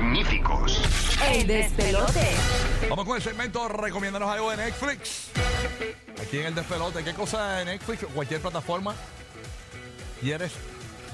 magníficos. El despelote. Vamos con el segmento Recomiéndanos algo de Netflix. Aquí en el despelote, ¿qué cosa de Netflix o cualquier plataforma quieres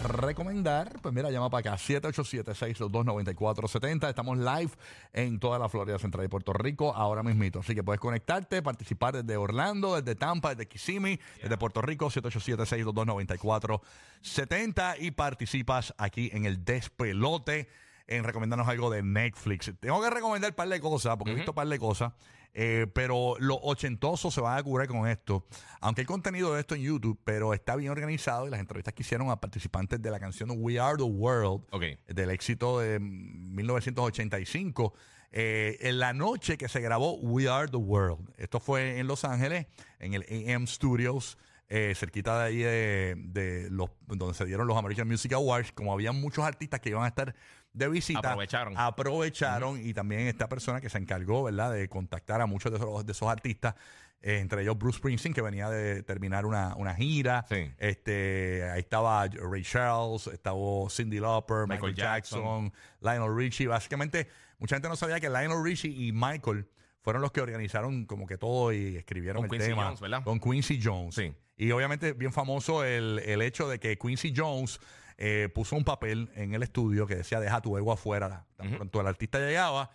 recomendar? Pues mira, llama para acá, 787-622-9470. Estamos live en toda la Florida Central de Puerto Rico ahora mismito. Así que puedes conectarte, participar desde Orlando, desde Tampa, desde Kissimmee, desde Puerto Rico, 787-622-9470 y participas aquí en el despelote en recomendarnos algo de Netflix. Tengo que recomendar un par de cosas, porque he visto un par de cosas, eh, pero los ochentosos se van a cubrir con esto. Aunque hay contenido de esto en YouTube, pero está bien organizado y las entrevistas que hicieron a participantes de la canción We Are the World, Ok. del éxito de 1985. eh, en la noche que se grabó We Are the World. Esto fue en Los Ángeles, en el AM Studios, eh, cerquita de ahí de, de los, donde se dieron los American Music Awards. Como había muchos artistas que iban a estar de visita, Aprovecharon. aprovecharon y también esta persona que se encargó, ¿verdad?, de contactar a muchos de esos, de esos artistas, eh, entre ellos Bruce Springsteen, que venía de terminar una, una gira. Sí. Este, ahí estaba Ray Charles, estaba Cindy Lauper, Michael, Michael Jackson, Lionel Richie. Básicamente, mucha gente no sabía que Lionel Richie y Michael fueron los que organizaron como que todo y escribieron Con el Quincy tema. Jones, ¿verdad? Con Quincy Jones. Sí. Y obviamente bien famoso el, el hecho de que Quincy Jones eh, puso un papel en el estudio que decía deja tu ego afuera. Tan pronto el artista llegaba,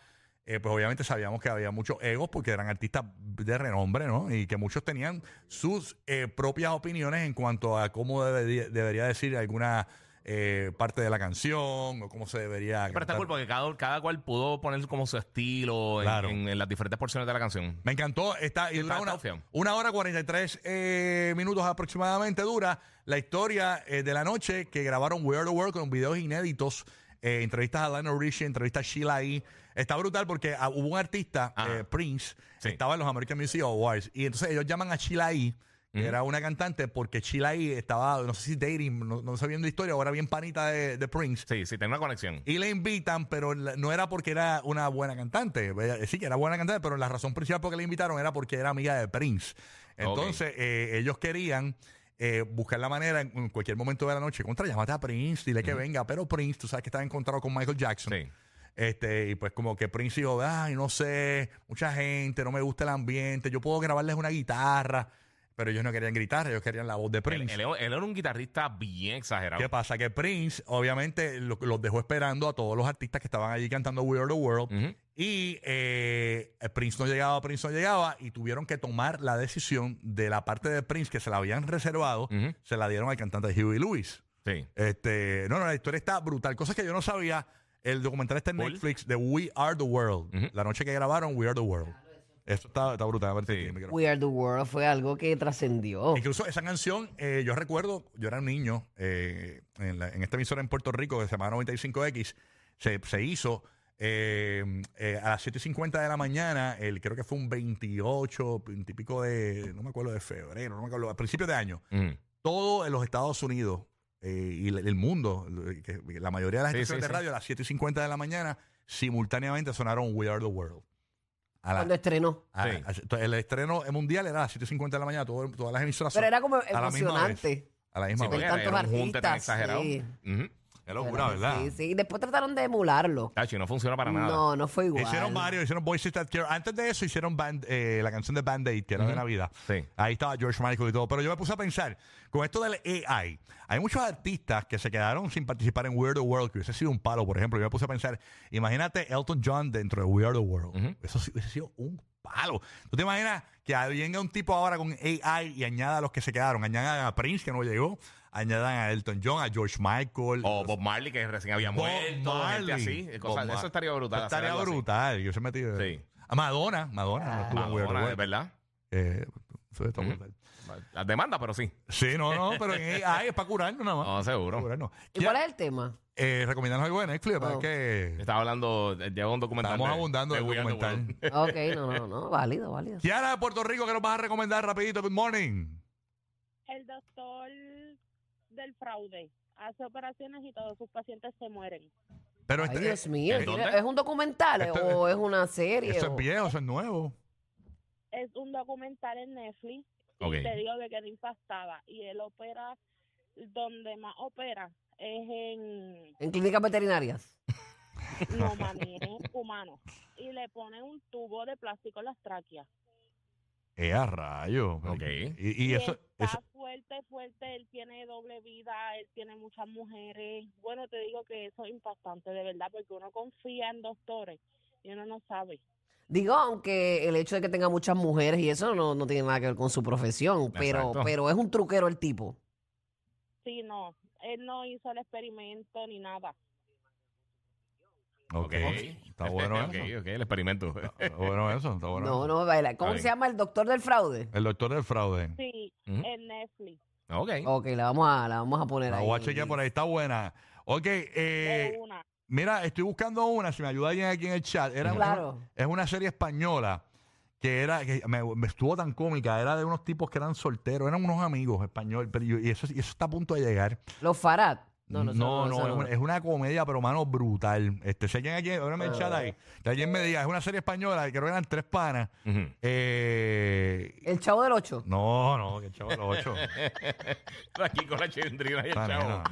eh, pues obviamente sabíamos que había muchos egos porque eran artistas de renombre, ¿no? Y que muchos tenían sus eh, propias opiniones en cuanto a cómo debería, debería decir alguna eh, parte de la canción o cómo se debería... Pero está cantar. cool porque cada, cada cual pudo poner como su estilo en- Claro. en, en las diferentes porciones de la canción. Me encantó. Está, y Está- dura está una, opción. una hora 43 eh, minutos aproximadamente dura la historia eh, de la noche que grabaron We Are the World con videos inéditos, eh, entrevistas a Lionel Richie, entrevistas a Sheila E. Está brutal porque ah, hubo un artista, Ajá. eh, Prince, Sí. estaba en los American Music Awards y entonces ellos llaman a Sheila E. Era una cantante porque Sheila E. estaba, no sé si dating, no, no sabiendo historia, ahora bien panita de, de Prince. Sí, sí, tiene una conexión. Y le invitan, pero la- no era porque era una buena cantante. Ella- Sí, que era buena cantante, pero la razón principal por que le invitaron era porque era amiga de Prince. Entonces, eh, ellos querían eh, buscar la manera en, en cualquier momento de la noche. Contra, llámate a Prince, dile que venga. Pero Prince, tú sabes que estaba encontrado con Michael Jackson. Sí. Este, y pues como que Prince dijo, ay, no sé, mucha gente, no me gusta el ambiente, yo puedo grabarles una guitarra. Pero ellos no querían gritar, ellos querían la voz de Él, Prince. él- él era un guitarrista bien exagerado. ¿Qué pasa? Que Prince, obviamente, lo- los dejó esperando a todos los artistas que estaban allí cantando We Are the World. Ujú. Y eh, Prince no llegaba, Prince no llegaba. Y tuvieron que tomar la decisión de la parte de Prince que se la habían reservado, Ujú. se la dieron al cantante Huey Lewis. Sí. Este, no, no, la historia está brutal. Cosas que yo no sabía. El documental está en Cool. Netflix de We Are the World. Ujú. La noche que grabaron We Are the World. Eso está, está brutal. A ver si Sí. We Are the World fue algo que trascendió. Incluso esa canción, eh, yo recuerdo, yo era un niño eh, en, la- en esta emisora en Puerto Rico que se llama 95X, se, se hizo eh, eh, a las 7.50 de la mañana, el, creo que fue un 28, 20 y pico de, no me acuerdo de febrero, no me acuerdo, a principios de año. Ujú. Todo en los Estados Unidos eh, y el, el mundo, que la mayoría de las Sí, estaciones sí, de sí. radio a las 7.50 de la mañana, simultáneamente sonaron We Are the World. A la- Cuando estrenó. a- Sí. a- entonces, el estreno mundial era a las 7.50 de la mañana, todo- todas las emisoras Pero era como a la misma vez. emocionante. A la misma Sí, vez. porque era, tantos era un junte tan artistas, exagerado. sí. Ujú. Qué locura, ¿verdad? Sí, sí. Después trataron de emularlo. Tacho, y no funciona para nada. No, no fue igual. Hicieron varios, hicieron Voices That Care. Antes de eso hicieron Band- eh, la canción de Band Aid, que era de Navidad. Sí. Ahí estaba George Michael y todo. Pero yo me puse a pensar, con esto del AI, hay muchos artistas que se quedaron sin participar en We Are the World, que hubiese sido un palo, por ejemplo. Yo me puse a pensar, imagínate Elton John dentro de We Are the World. Eso sí hubiese sido un palo. ¿Tú te imaginas que venga un tipo ahora con AI y añada a los que se quedaron? Añadan a Prince, que no llegó, añadan a Elton John, a George Michael. O Bob Marley, que recién había Bob muerto. Gente Marley. así. eh, cosas- eso estaría brutal. Estaría así. brutal. Yo se metí. Sí. A Madonna. Madonna no estuvo the Madonna, verdad. Eh, eso está brutal. Las demandas, pero sí. Sí, no, no, pero en AI es para curarnos nada más. No, seguro. Para curarnos. ¿Y cuál es el tema? Eh, recomendarnos algo de Netflix, Oh. es que Estaba hablando, eh, lleva un documental. estamos de- abundando de del We Are the documental. World. Ok, no, no, no. Válido, válido. Kiara de Puerto Rico, ¿qué nos vas a recomendar rapidito? Good morning. el doctor del fraude hace operaciones y todos sus pacientes se mueren. Pero Ay, este, Dios mío. ¿en dónde? ¿Es un documental Esto- o es una serie? Eso o- es viejo, eso es nuevo. Es un documental en Netflix. Y Ok. Te digo que quedé impactada. Y él opera, donde más opera es en... En clínicas veterinarias. no manejen humanos. Y le ponen un tubo de plástico en las tráqueas. Eh, a rayo. Ok. Y, y eso, está eso- fuerte, fuerte. Él tiene doble vida, él tiene muchas mujeres. Bueno, te digo que eso es impactante, de verdad, porque uno confía en doctores y uno no sabe. Digo, aunque el hecho de que tenga muchas mujeres y eso no, no tiene nada que ver con su profesión, pero, Exacto. pero es un truquero el tipo. Sí, no, él no hizo el experimento ni nada. Ok. Está bueno Ok, eso. ok, el experimento. Está bueno eso. Está bueno. No, no, baila. ¿Cómo se llama el doctor del fraude? El doctor del fraude. Sí, Ujú. en Netflix. ok. Ok, la vamos a, la vamos a poner La ahí. voy a chequear por ahí. Está buena. Ok. Eh, de una. Mira, estoy buscando una. Si me ayuda alguien aquí en el chat. Era Claro. Es una serie española que era que me, me estuvo tan cómica. Era de unos tipos que eran solteros. Eran unos amigos españoles. Pero yo- y, eso, y eso está a punto de llegar. Los Farad. No, no, no, es, una, es una comedia, pero mano, brutal. Este, si alguien aquí, ábreme el chat ahí. Que alguien me diga, es una serie española, creo que eran tres panas. Ujú. Eh, El chavo del 8. no, no, que chavo los ocho. Aquí con la chilindrina y el chavo. nena.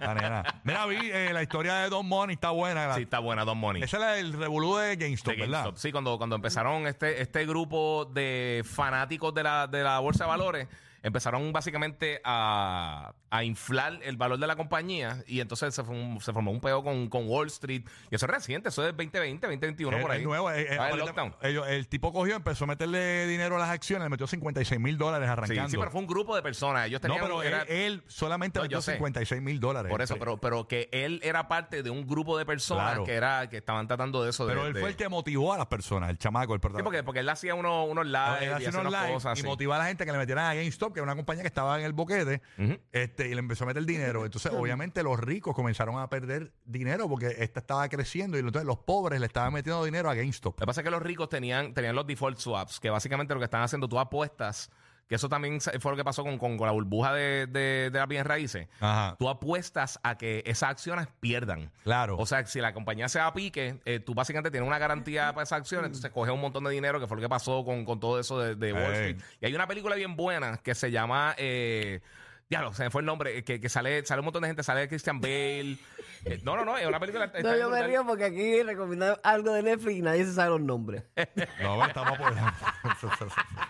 La nena. Mira, vi eh, la historia de Don Money, está buena. La- Sí, está buena, Don Money. Esa es la del revolú de GameStop, de ¿verdad? GameStop. Sí, cuando, cuando empezaron este, este grupo de fanáticos de la, de la bolsa de valores, empezaron básicamente a, a inflar el valor de la compañía y entonces se, formó- se formó un peo con, con Wall Street. Y eso es reciente, eso es 2020, 2021 Es- por ahí. nuevo, eh, eh, Ah, el lockdown. ellos- el tipo cogió, empezó a meterle dinero a las acciones, le metió 56 mil dólares Sí, arrancando. sí, pero fue un grupo de personas. Ellos no, tenían pero era- él, él solamente No, metió yo sé. 56 mil dólares. por eso, Sí. pero, pero que él era parte de un grupo de personas Claro. que era que estaban tratando de eso. de- Pero él de- fue el que motivó a las personas, el chamaco, el Sí, protagonista. porque, porque él hacía unos, unos lives Él y hacía unos cosas y motivaba a la gente que le metieran a GameStop, que era una compañía que estaba en el boquete, Ujú. este, y le empezó a meter dinero. Entonces, obviamente, los ricos comenzaron a perder dinero porque esta estaba creciendo y entonces los pobres le estaban metiendo dinero a GameStop. Lo que pasa es que los ricos tenían, tenían los default swaps, que básicamente lo que están haciendo, tú apuestas, que eso también fue lo que pasó con, con- con la burbuja de, de, de las bienes raíces. Ajá. Tú apuestas a que esas acciones pierdan. Claro. O sea, si la compañía se va a pique, eh, tú básicamente tienes una garantía para esas acciones, entonces coges un montón de dinero, que fue lo que pasó con, con todo eso de, de Wall. Street. Y hay una película bien buena que se llama... Eh, Diablo, se me fue el nombre, eh, que, que sale, sale un montón de gente, sale Christian Bale. Eh, no, no, no, es una película... está No, yo me río porque aquí recomiendan algo de Netflix y nadie se sabe los nombres. No, estamos apoyando.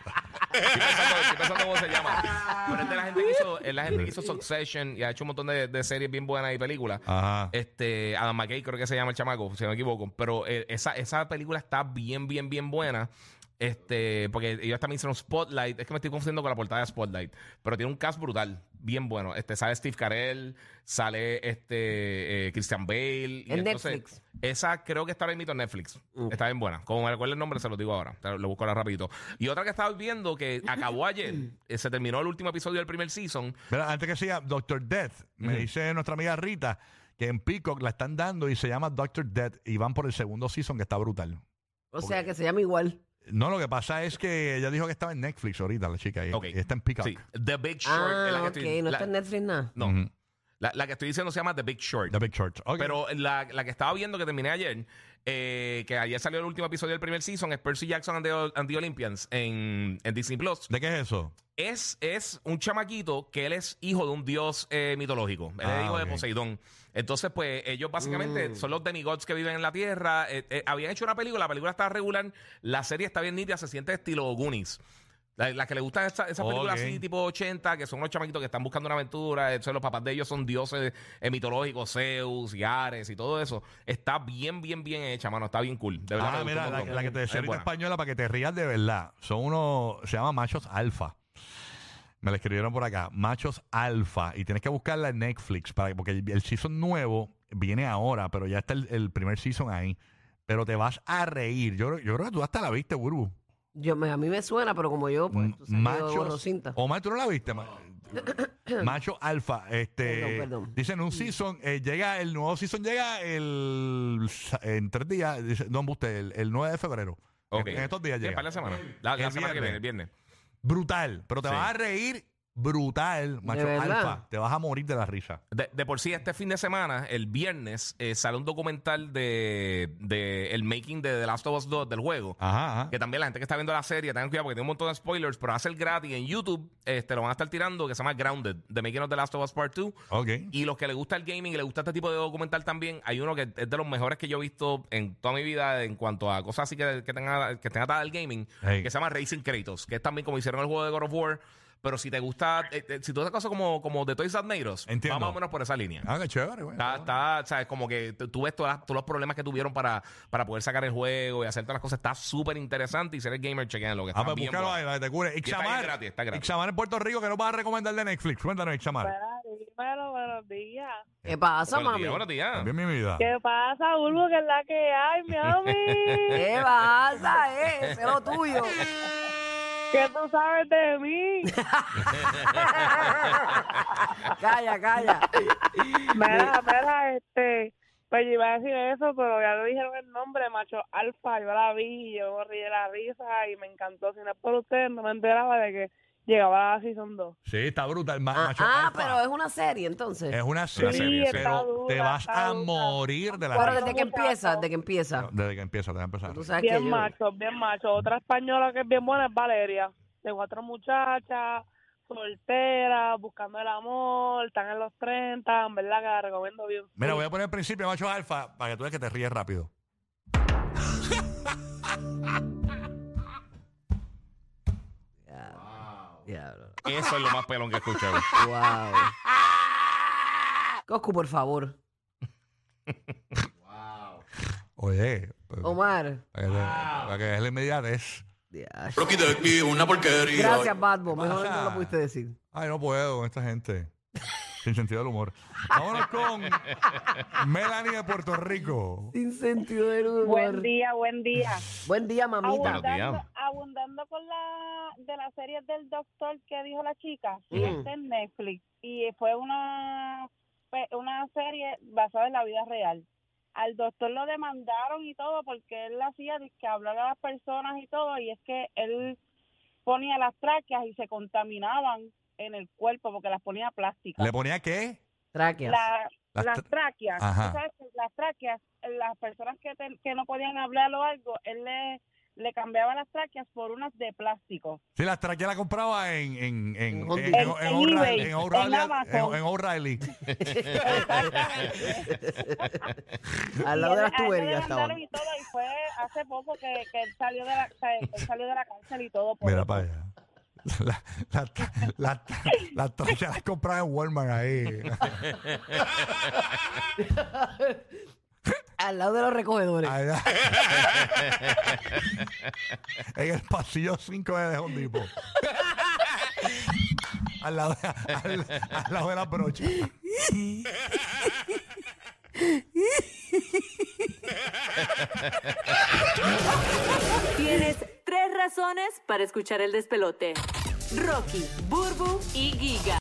Estoy pensando, estoy pensando cómo se llama. Pero es de la gente que hizo, es la gente que hizo Succession y ha hecho un montón de, de series bien buenas y películas. Ajá. Este, Adam McKay creo que se llama el chamaco, si no me equivoco. Pero eh, esa, esa película está bien, bien, bien buena. Este, porque ellos también hicieron Spotlight. Es que me estoy confundiendo con la portada de Spotlight. Pero tiene un cast brutal, bien bueno. Este, sale Steve Carell, sale este eh, Christian Bale. En Netflix. Esa creo que está ahora mismo en Netflix. Mm. Está bien buena. Como me recuerdo el nombre, se lo digo ahora. Lo busco ahora rapidito. Y otra que estaba viendo que acabó ayer. eh, se terminó el último episodio del primer season. Mira, antes que siga, Doctor Death, me dice nuestra amiga Rita que en Peacock la están dando y se llama Doctor Death y van por el segundo season que está brutal. O sea, que se llama igual. No, lo que pasa es que ella dijo que estaba en Netflix ahorita, la chica. Y, Ok. y está en Peacock. Sí. The Big Short. es la Ah, que ok. estoy- No la- está en Netflix nada. no. La, la que estoy diciendo se llama The Big Short. The Big Church. Ok. Pero la, la que estaba viendo que terminé ayer, eh, que ayer salió el último episodio del primer season, es Percy Jackson and the, and the Olympians en, en Disney Plus. ¿De qué es eso? Es, es un chamaquito que él es hijo de un dios eh, mitológico. Él Ah, es hijo ok. de Poseidón. Entonces, pues, ellos básicamente son los demigods que viven en la Tierra. Eh, eh, habían hecho una película, la película está regular, la serie está bien nítida, se siente estilo Goonies. La, la que le gustan esas esa películas así, tipo 80, que son unos chamaquitos que están buscando una aventura. Entonces, los papás de ellos son dioses eh, mitológicos, Zeus y Ares y todo eso. Está bien, bien, bien hecha, mano. Está bien cool. De verdad, Ah, mira, la, que te decía Es ahorita española para que te rías de verdad. Son unos, se llama machos alfa. Me la escribieron por acá. Machos alfa. Y tienes que buscarla en Netflix para, porque el, el season nuevo viene ahora, pero ya está el, el primer season ahí. Pero te vas a reír. Yo, yo creo que tú hasta la viste, Burbu. Yo, me- a mí me suena, pero como yo, pues, tú sabes, yo Machos. borro cinta. Omar, ¿tú no la viste? Ma- Macho alfa. Este, Perdón, perdón. Dicen un season, eh, llega, el nuevo season llega el, en tres días, dice, no, usted, el, el 9 de febrero. Ok. En, en estos días Sí, llega. para la semana. La, la El semana que viene, el viernes. Brutal, pero te Sí. vas a reír brutal, macho verdad? alfa. Te vas a morir de la risa. De, de por sí, este fin de semana, el viernes, eh, sale un documental de, de el making de The Last of Us 2 del juego. Ajá, ajá. Que también la gente que está viendo la serie, tengan cuidado porque tiene un montón de spoilers, pero va a ser gratis en YouTube. Este, lo van a estar tirando, que se llama Grounded, The Making of The Last of Us Part 2. Ok. Y los que les gusta el gaming y les gusta este tipo de documental también, hay uno que es de los mejores que yo he visto en toda mi vida en cuanto a cosas así que, que tenga que tenga atada al gaming, Hey. que se llama Racing Kratos, que es también como hicieron el juego de God of War. Pero si te gusta, eh, eh, si tú haces cosas como, como de Toys Made Us, Entiendo. va más o menos por esa línea. Ah, qué chévere, güey. Está, está, ¿sabes? Como que tú tú ves todas las- todos los problemas que tuvieron para, para poder sacar el juego y hacer todas las cosas. Está súper interesante y ser el gamer, chequean lo que está Ah, pues bien búscalo ahí, bueno. para que te cure. está Ixamar. gratis, está gratis. Ixamar en Puerto Rico, que nos vas a recomendar de Netflix? Cuéntanos, Ixamar. Espera, dímelo, buenos días. ¿Qué pasa, Buenos mami? días, buenos días. Bien, mi vida. ¿Qué pasa, Bulbo? ¿Qué es la que hay, mi mami? ¿Qué pasa, eh? Ese es lo tuyo. ¿Qué tú sabes de mí? Calla, calla. Mira, mira, este... Pues yo iba a decir eso, pero ya le dijeron el nombre, macho alfa. Yo la vi y yo me reí de la risa y me encantó. Si no es por ustedes, no me enteraba de que llegaba la Season 2. Sí, está brutal. ma- Ah, macho ah, alfa. pero es una serie, entonces. Es una serie, serie, sí. está pero dura, te vas está a dura. morir de la Pero risa. desde que empieza, desde que empieza. Desde que empieza, te va a empezar. Tú sabes que Bien yo... macho, bien macho. Otra española que es bien buena es Valeria. De cuatro muchachas, solteras, buscando el amor, están en los 30, en verdad que la recomiendo bien. Mira, voy a poner el principio, macho alfa, para que tú veas que te ríes rápido. Diablo. Eso es lo más pelón que he escuchado. Wow. Coscu, por favor. Oye, pues, Omar. para que, te- para que la inmediatez. Diash. Rocky de aquí, una porquería. Gracias, Batman. Mejor no lo pudiste decir. Ay, no puedo con esta gente. Sin sentido del humor. Vámonos con Melanie de Puerto Rico. Sin sentido del humor. Buen día, buen día. Buen día, mamita. Buenos días. Abundando, abundando con la de las series del doctor que dijo la chica, Mm. está en Netflix y fue una una serie basada en la vida real. Al doctor lo demandaron y todo porque él hacía que hablar a las personas y todo y es que él ponía las tráqueas y se contaminaban en el cuerpo porque las ponía plásticas. ¿Le ponía qué? Tráqueas. La- Las las tráqueas, Ajá. tú sabes que las tráqueas, las personas que, que no podían hablar o algo, él le, le cambiaba las tráqueas por unas de plástico. Sí, las traqueas la compraba en en en En O'Reilly- en en O'Reilly-. Al lado de las tuberías estaban. y todo, y fue hace poco que, que él salió de la, o sea, él salió de la cárcel y todo. por Mira eso. para allá. La, la, la, la las compraba en Walmart ahí. Al lado de los recogedores. Allá. en el pasillo 5 de Home Depot. al, lado de, al, al lado de la brocha. Tienes para escuchar el despelote. Rocky, Burbu y Giga.